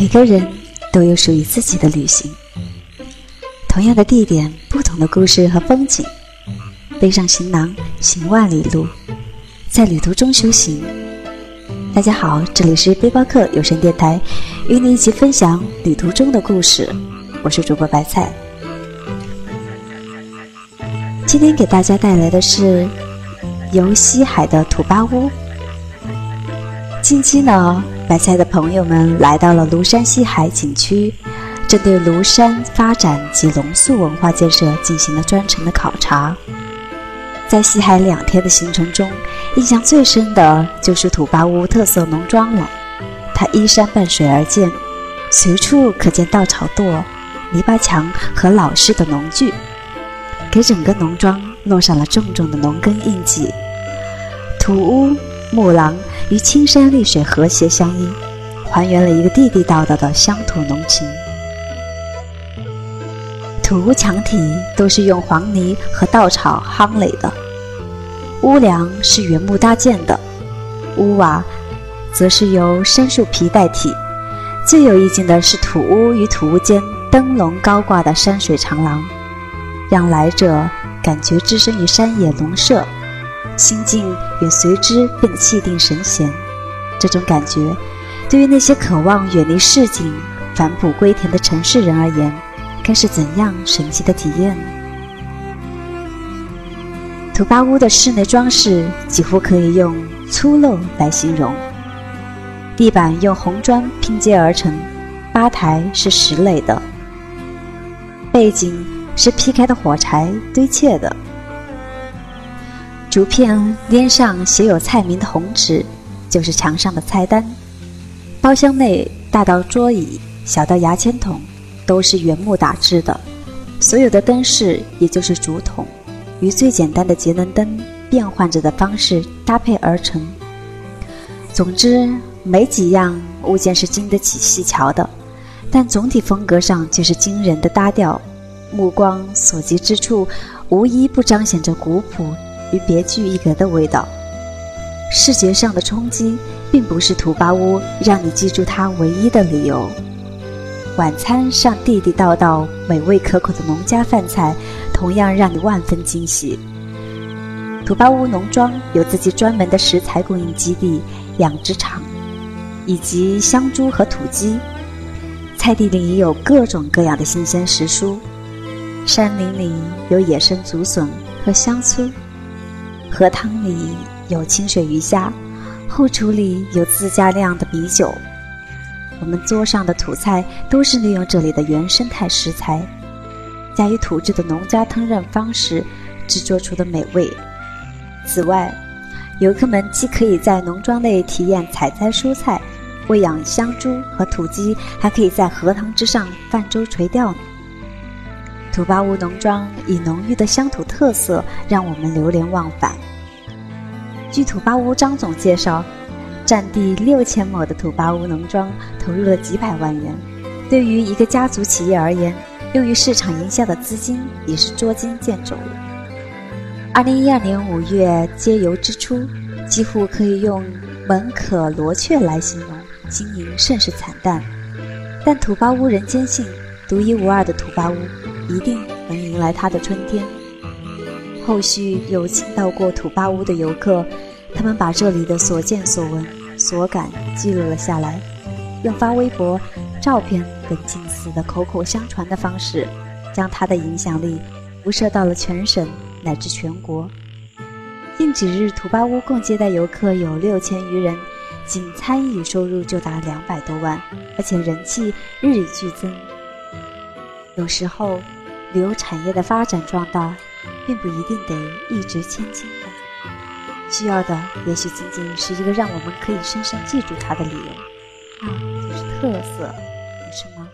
每个人都有属于自己的旅行，同样的地点，不同的故事和风景。背上行囊，行万里路，在旅途中修行。大家好，这里是背包客有声电台，与你一起分享旅途中的故事。我是主播白菜。今天给大家带来的是游西海的土巴屋。近期呢，白菜的朋友们来到了庐山西海景区，针对庐山发展及龙宿文化建设进行了专程的考察。在西海两天的行程中，印象最深的就是土巴屋特色农庄了。它依山傍水而建，随处可见稻草垛、泥巴墙和老式的农具。给整个农庄落上了重重的农耕印记。土屋、木廊与青山绿水和谐相依，还原了一个地地道道的乡土农情。土屋墙体都是用黄泥和稻草夯垒的，屋梁是原木搭建的，屋瓦则是由杉树皮代替。最有意境的是土屋与土屋间灯笼高挂的山水长廊。让来者感觉置身于山野农舍，心境也随之变得气定神闲。这种感觉，对于那些渴望远离市井、返璞归田的城市人而言，该是怎样神奇的体验呢？土巴屋的室内装饰几乎可以用粗陋来形容，地板用红砖拼接而成，吧台是石垒的，背景。是劈开的火柴堆砌的，竹片边上写有菜名的红纸，就是墙上的菜单。包厢内大到桌椅，小到牙签筒，都是原木打制的。所有的灯饰也就是竹筒，与最简单的节能灯变换着的方式搭配而成。总之，没几样物件是经得起细瞧的，但总体风格上却是惊人的搭调。目光所及之处，无一不彰显着古朴与别具一格的味道。视觉上的冲击，并不是土巴屋让你记住它唯一的理由。晚餐上地地道道、美味可口的农家饭菜，同样让你万分惊喜。土巴屋农庄有自己专门的食材供应基地、养殖场，以及香猪和土鸡。菜地里有各种各样的新鲜食蔬。山林里有野生竹笋和香椿，荷塘里有清水鱼虾，后厨里有自家酿的米酒。我们桌上的土菜都是利用这里的原生态食材，加以土制的农家烹饪方式制作出的美味。此外，游客们既可以在农庄内体验采摘蔬菜、喂养香猪和土鸡，还可以在荷塘之上泛舟垂钓呢。土巴乌农庄以浓郁的乡土特色让我们流连忘返。据土巴乌张总介绍，占地六千亩的土巴乌农庄投入了几百万元，对于一个家族企业而言，用于市场营销的资金也是捉襟见肘了。二零一二年五月接油之初，几乎可以用门可罗雀来形容，经营甚是惨淡。但土巴乌人坚信，独一无二的土巴乌。一定能迎来他的春天。后续有请到过土巴屋的游客，他们把这里的所见所闻、所感记录了下来，用发微博、照片等近似的口口相传的方式，将他的影响力辐射到了全省乃至全国。近几日，土巴屋共接待游客有六千余人，仅餐饮收入就达两百多万，而且人气日益剧增。有时候。旅游产业的发展壮大，并不一定得一掷千金的，需要的也许仅仅是一个让我们可以深深记住它的理由，那就是特色，不是吗？